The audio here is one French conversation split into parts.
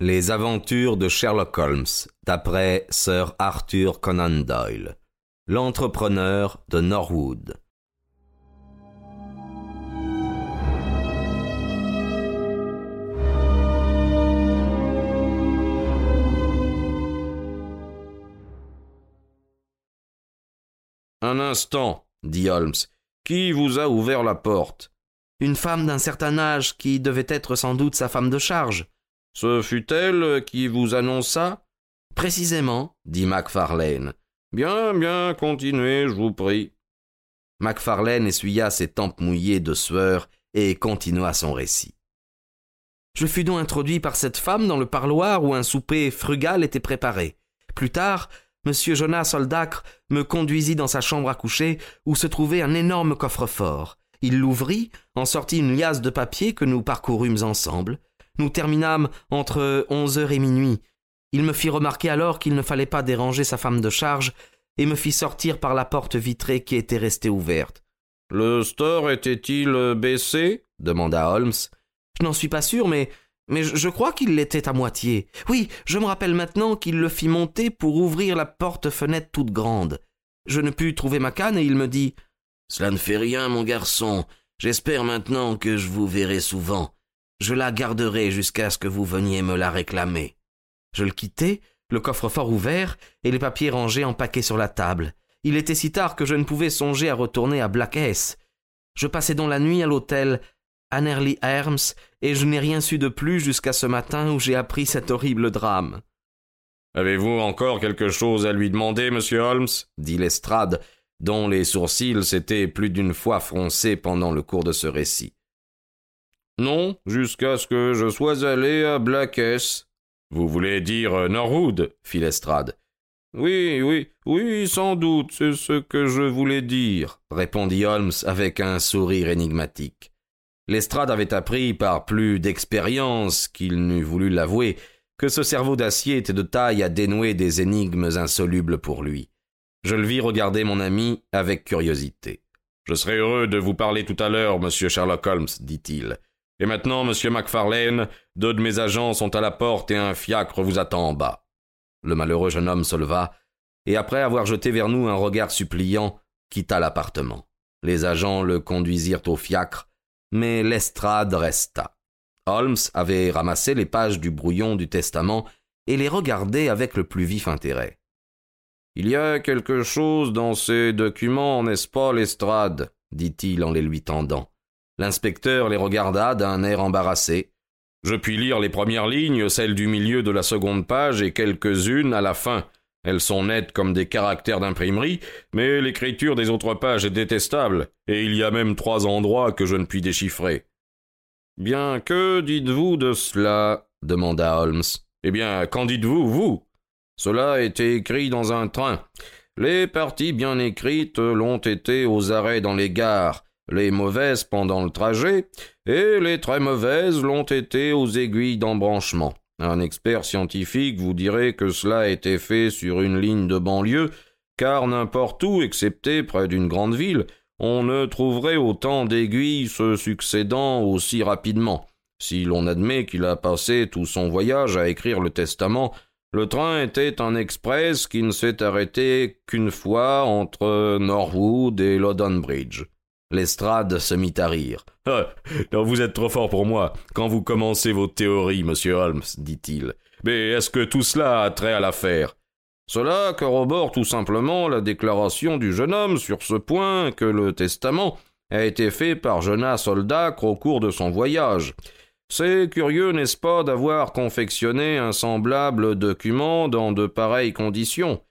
Les aventures de Sherlock Holmes, d'après Sir Arthur Conan Doyle. L'entrepreneur de Norwood. Un instant, dit Holmes. Qui vous a ouvert la porte? Une femme d'un certain âge qui devait être sans doute sa femme de charge. Ce fut elle qui vous annonça? Précisément, dit Macfarlane. Bien, bien, continuez, je vous prie. Macfarlane essuya ses tempes mouillées de sueur et continua son récit. Je fus donc introduit par cette femme dans le parloir où un souper frugal était préparé. Plus tard, M. Jonas Soldacre me conduisit dans sa chambre à coucher où se trouvait un énorme coffre-fort. Il l'ouvrit, en sortit une liasse de papier que nous parcourûmes ensemble. Nous terminâmes entre onze heures et minuit. Il me fit remarquer alors qu'il ne fallait pas déranger sa femme de charge et me fit sortir par la porte vitrée qui était restée ouverte. Le store était-il baissé? demanda Holmes. Je n'en suis pas sûr, mais mais je crois qu'il l'était à moitié. Oui, je me rappelle maintenant qu'il le fit monter pour ouvrir la porte-fenêtre toute grande. Je ne pus trouver ma canne et il me dit Cela ne fait rien, mon garçon. J'espère maintenant que je vous verrai souvent. Je la garderai jusqu'à ce que vous veniez me la réclamer. Je le quittai, le coffre-fort ouvert et les papiers rangés en paquets sur la table. Il était si tard que je ne pouvais songer à retourner à Blackheath. Je passai donc la nuit à l'hôtel Anerley Herms et je n'ai rien su de plus jusqu'à ce matin où j'ai appris cet horrible drame. Avez-vous encore quelque chose à lui demander, monsieur Holmes? dit Lestrade, dont les sourcils s'étaient plus d'une fois froncés pendant le cours de ce récit. Non, jusqu'à ce que je sois allé à Blackheath. Vous voulez dire euh, Norwood fit Lestrade. Oui, oui, oui, sans doute, c'est ce que je voulais dire, répondit Holmes avec un sourire énigmatique. Lestrade avait appris par plus d'expérience qu'il n'eût voulu l'avouer que ce cerveau d'acier était de taille à dénouer des énigmes insolubles pour lui. Je le vis regarder mon ami avec curiosité. Je serai heureux de vous parler tout à l'heure, monsieur Sherlock Holmes, dit-il. Et maintenant, monsieur Macfarlane, deux de mes agents sont à la porte et un fiacre vous attend en bas. Le malheureux jeune homme se leva, et après avoir jeté vers nous un regard suppliant, quitta l'appartement. Les agents le conduisirent au fiacre, mais l'estrade resta. Holmes avait ramassé les pages du brouillon du testament et les regardait avec le plus vif intérêt. Il y a quelque chose dans ces documents, n'est-ce pas, Lestrade? dit-il en les lui tendant. L'inspecteur les regarda d'un air embarrassé. Je puis lire les premières lignes, celles du milieu de la seconde page et quelques-unes à la fin. Elles sont nettes comme des caractères d'imprimerie, mais l'écriture des autres pages est détestable, et il y a même trois endroits que je ne puis déchiffrer. Bien, que dites-vous de cela? demanda Holmes. Eh bien, qu'en dites-vous, vous? Cela a été écrit dans un train. Les parties bien écrites l'ont été aux arrêts dans les gares, les mauvaises pendant le trajet, et les très mauvaises l'ont été aux aiguilles d'embranchement. Un expert scientifique vous dirait que cela a été fait sur une ligne de banlieue, car n'importe où, excepté près d'une grande ville, on ne trouverait autant d'aiguilles se succédant aussi rapidement. Si l'on admet qu'il a passé tout son voyage à écrire le testament, le train était un express qui ne s'est arrêté qu'une fois entre Norwood et London Bridge. Lestrade se mit à rire. Ah, vous êtes trop fort pour moi quand vous commencez vos théories, monsieur Holmes, dit-il. Mais est-ce que tout cela a trait à l'affaire? Cela corrobore tout simplement la déclaration du jeune homme sur ce point que le testament a été fait par Jonas Soldacre au cours de son voyage. C'est curieux, n'est-ce pas, d'avoir confectionné un semblable document dans de pareilles conditions?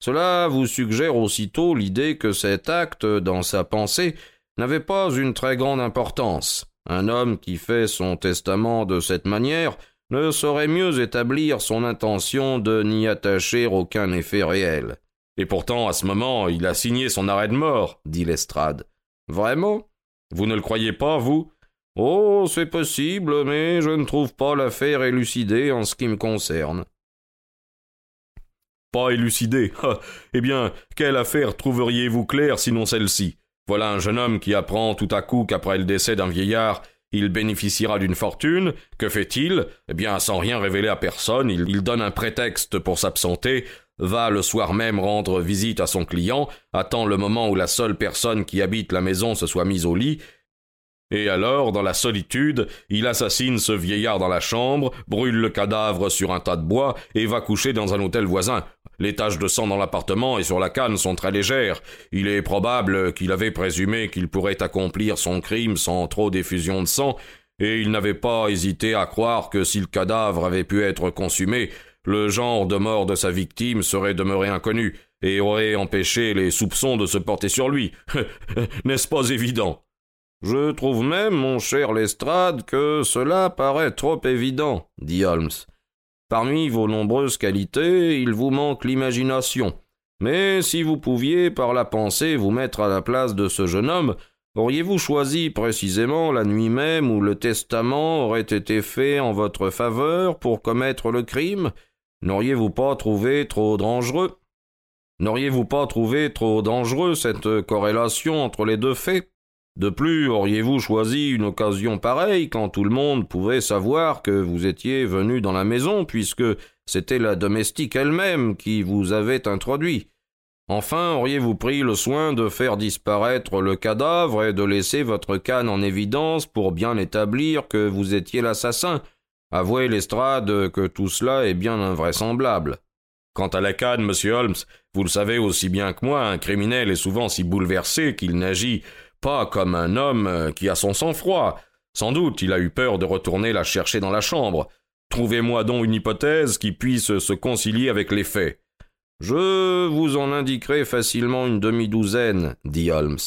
Cela vous suggère aussitôt l'idée que cet acte, dans sa pensée, n'avait pas une très grande importance. Un homme qui fait son testament de cette manière ne saurait mieux établir son intention de n'y attacher aucun effet réel. Et pourtant, à ce moment, il a signé son arrêt de mort, dit Lestrade. Vraiment? Vous ne le croyez pas, vous? Oh, c'est possible, mais je ne trouve pas l'affaire élucidée en ce qui me concerne. Pas élucidée Eh bien, quelle affaire trouveriez-vous claire sinon celle-ci? Voilà un jeune homme qui apprend tout à coup qu'après le décès d'un vieillard, Il bénéficiera d'une fortune. Que fait-il? Eh bien, sans rien révéler à personne, il, donne un prétexte pour s'absenter, va le soir même rendre visite à son client, attend le moment où la seule personne qui habite la maison se soit mise au lit, et alors, dans la solitude, il assassine ce vieillard dans la chambre, brûle le cadavre sur un tas de bois et va coucher dans un hôtel voisin. Les taches de sang dans l'appartement et sur la canne sont très légères. Il est probable qu'il avait présumé qu'il pourrait accomplir son crime sans trop d'effusion de sang, et il n'avait pas hésité à croire que si le cadavre avait pu être consumé, le genre de mort de sa victime serait demeuré inconnu, et aurait empêché les soupçons de se porter sur lui. N'est-ce pas évident? Je trouve même, mon cher Lestrade, que cela paraît trop évident, dit Holmes. Parmi vos nombreuses qualités, il vous manque l'imagination. Mais si vous pouviez, par la pensée, vous mettre à la place de ce jeune homme, auriez-vous choisi précisément la nuit même où le testament aurait été fait en votre faveur pour commettre le crime? N'auriez-vous pas trouvé trop dangereux? N'auriez-vous pas trouvé trop dangereux cette corrélation entre les deux faits? De plus, auriez-vous choisi une occasion pareille quand tout le monde pouvait savoir que vous étiez venu dans la maison, puisque c'était la domestique elle-même qui vous avait introduit? Enfin, auriez-vous pris le soin de faire disparaître le cadavre et de laisser votre canne en évidence pour bien établir que vous étiez l'assassin? Avouez, Lestrade, que tout cela est bien invraisemblable. Quant à la canne, monsieur Holmes, vous le savez aussi bien que moi, un criminel est souvent si bouleversé qu'il n'agit pas comme un homme euh, qui a son sang-froid. Sans doute il a eu peur de retourner la chercher dans la chambre. Trouvez-moi donc une hypothèse qui puisse se concilier avec les faits. Je vous en indiquerai facilement une demi-douzaine, dit Holmes.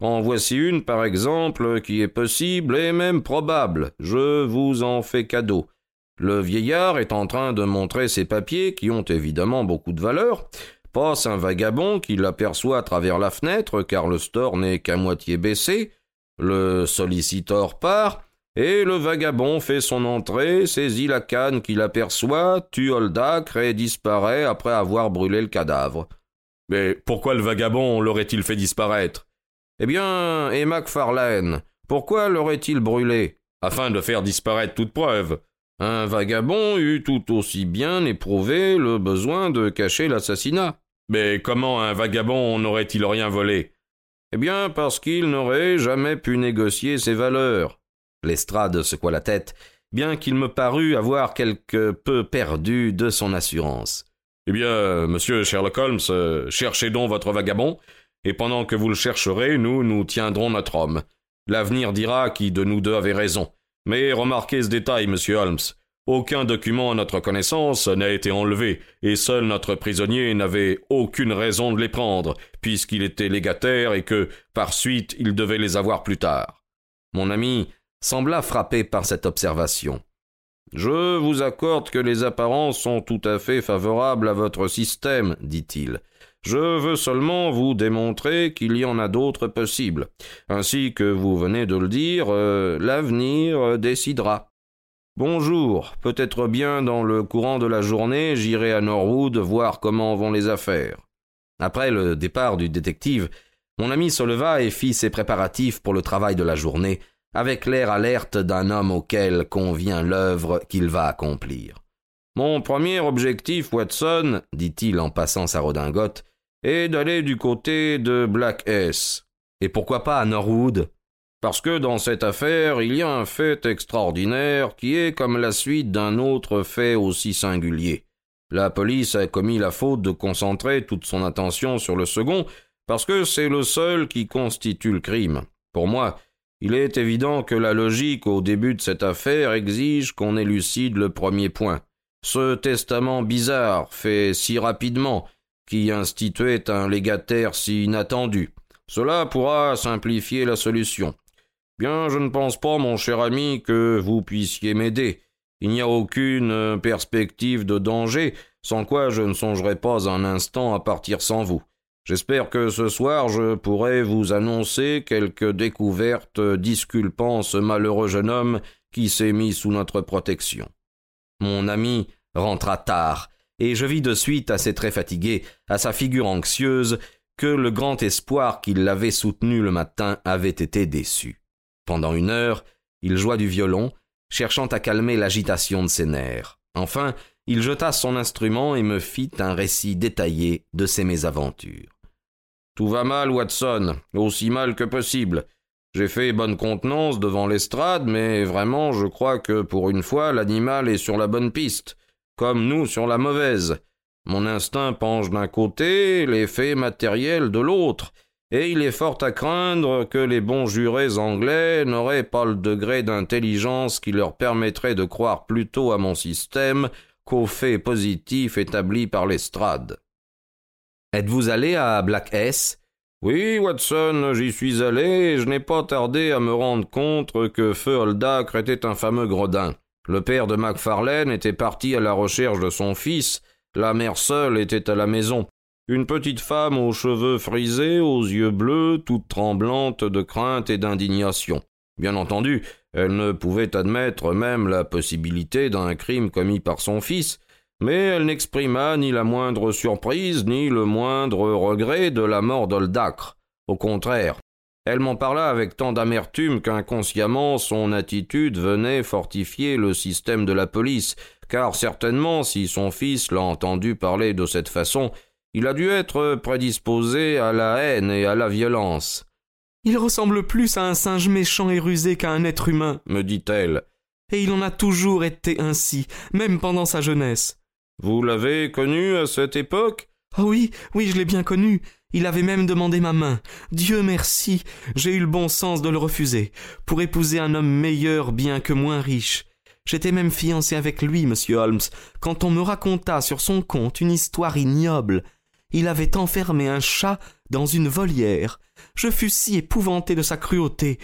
En voici une, par exemple, qui est possible et même probable. Je vous en fais cadeau. Le vieillard est en train de montrer ses papiers, qui ont évidemment beaucoup de valeur, passe un vagabond qui l'aperçoit à travers la fenêtre, car le store n'est qu'à moitié baissé. Le sollicitor part, et le vagabond fait son entrée, saisit la canne qu'il aperçoit, tue Oldacre et disparaît après avoir brûlé le cadavre. Mais pourquoi le vagabond l'aurait-il fait disparaître? Eh bien, et Macfarlane, pourquoi l'aurait-il brûlé? Afin de faire disparaître toute preuve. Un vagabond eût tout aussi bien éprouvé le besoin de cacher l'assassinat. Mais comment un vagabond n'aurait-il rien volé? Eh bien, parce qu'il n'aurait jamais pu négocier ses valeurs. Lestrade secoua la tête, bien qu'il me parût avoir quelque peu perdu de son assurance. Eh bien, monsieur Sherlock Holmes, cherchez donc votre vagabond, et pendant que vous le chercherez, nous, nous tiendrons notre homme. L'avenir dira qui de nous deux avait raison. Mais remarquez ce détail, monsieur Holmes. Aucun document à notre connaissance n'a été enlevé, et seul notre prisonnier n'avait aucune raison de les prendre, puisqu'il était légataire et que, par suite, il devait les avoir plus tard. Mon ami sembla frappé par cette observation. Je vous accorde que les apparences sont tout à fait favorables à votre système, dit-il. Je veux seulement vous démontrer qu'il y en a d'autres possibles. Ainsi que vous venez de le dire, euh, l'avenir décidera. Bonjour, peut-être bien dans le courant de la journée, j'irai à Norwood voir comment vont les affaires. Après le départ du détective, mon ami se leva et fit ses préparatifs pour le travail de la journée, avec l'air alerte d'un homme auquel convient l'œuvre qu'il va accomplir. Mon premier objectif, Watson, dit-il en passant sa redingote, est d'aller du côté de Black S. Et pourquoi pas à Norwood? Parce que dans cette affaire, il y a un fait extraordinaire qui est comme la suite d'un autre fait aussi singulier. La police a commis la faute de concentrer toute son attention sur le second, parce que c'est le seul qui constitue le crime. Pour moi, il est évident que la logique au début de cette affaire exige qu'on élucide le premier point. Ce testament bizarre, fait si rapidement, qui instituait un légataire si inattendu. Cela pourra simplifier la solution. Bien, je ne pense pas, mon cher ami, que vous puissiez m'aider. Il n'y a aucune euh, perspective de danger, sans quoi je ne songerai pas un instant à partir sans vous. J'espère que ce soir je pourrai vous annoncer quelques découvertes disculpant ce malheureux jeune homme qui s'est mis sous notre protection. Mon ami rentra tard, et je vis de suite assez très fatigué, à sa figure anxieuse, que le grand espoir qui l'avait soutenu le matin avait été déçu. Pendant une heure, Il joua du violon, cherchant à calmer l'agitation de ses nerfs. Enfin, il jeta son instrument et me fit un récit détaillé de ses mésaventures. Tout va mal, Watson, aussi mal que possible. J'ai fait bonne contenance devant l'estrade, mais vraiment je crois que pour une fois l'animal est sur la bonne piste, comme nous sur la mauvaise. Mon instinct penche d'un côté, les faits matériels de l'autre, et il est fort à craindre que les bons jurés anglais n'auraient pas le degré d'intelligence qui leur permettrait de croire plutôt à mon système qu'aux faits positifs établis par l'estrade. Êtes-vous allé à Black S? Oui, Watson, j'y suis allé et je n'ai pas tardé à me rendre compte que Feu Holdacre était un fameux gredin. Le père de Macfarlane était parti à la recherche de son fils, la mère seule était à la maison. Une petite femme aux cheveux frisés, aux yeux bleus, toute tremblante de crainte et d'indignation. Bien entendu, elle ne pouvait admettre même la possibilité d'un crime commis par son fils, mais elle n'exprima ni la moindre surprise ni le moindre regret de la mort d'Oldacre. Au contraire, elle m'en parla avec tant d'amertume qu'inconsciemment son attitude venait fortifier le système de la police, car certainement si son fils l'a entendu parler de cette façon, il a dû être prédisposé à la haine et à la violence. Il ressemble plus à un singe méchant et rusé qu'à un être humain, me dit-elle. Et il en a toujours été ainsi, même pendant sa jeunesse. Vous l'avez connu à cette époque? Oh oui, oui, je l'ai bien connu. Il avait même demandé ma main. Dieu merci, j'ai eu le bon sens de le refuser, pour épouser un homme meilleur bien que moins riche. J'étais même fiancé avec lui, monsieur Holmes, quand on me raconta sur son compte une histoire ignoble il avait enfermé un chat dans une volière. Je fus si épouvanté de sa cruauté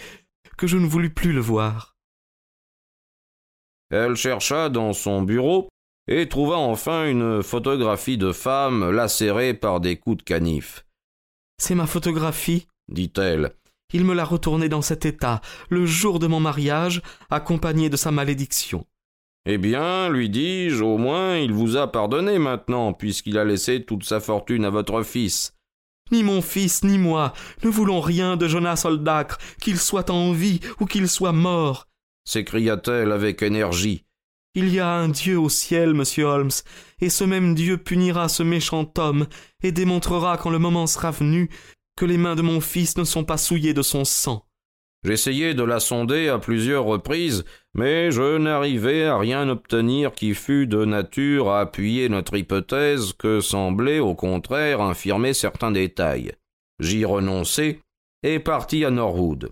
que je ne voulus plus le voir. Elle chercha dans son bureau et trouva enfin une photographie de femme lacérée par des coups de canif. C'est ma photographie, dit-elle. Il me l'a retournée dans cet état, le jour de mon mariage, accompagné de sa malédiction. Eh bien, lui dis-je, au moins il vous a pardonné maintenant, puisqu'il a laissé toute sa fortune à votre fils. Ni mon fils, ni moi ne voulons rien de Jonas Oldacre, qu'il soit en vie ou qu'il soit mort, s'écria-t-elle avec énergie. Il y a un Dieu au ciel, monsieur Holmes, et ce même Dieu punira ce méchant homme, et démontrera quand le moment sera venu que les mains de mon fils ne sont pas souillées de son sang. J'essayai de la sonder à plusieurs reprises, mais je n'arrivai à rien obtenir qui fût de nature à appuyer notre hypothèse que semblait au contraire infirmer certains détails. J'y renonçai et partis à Norwood.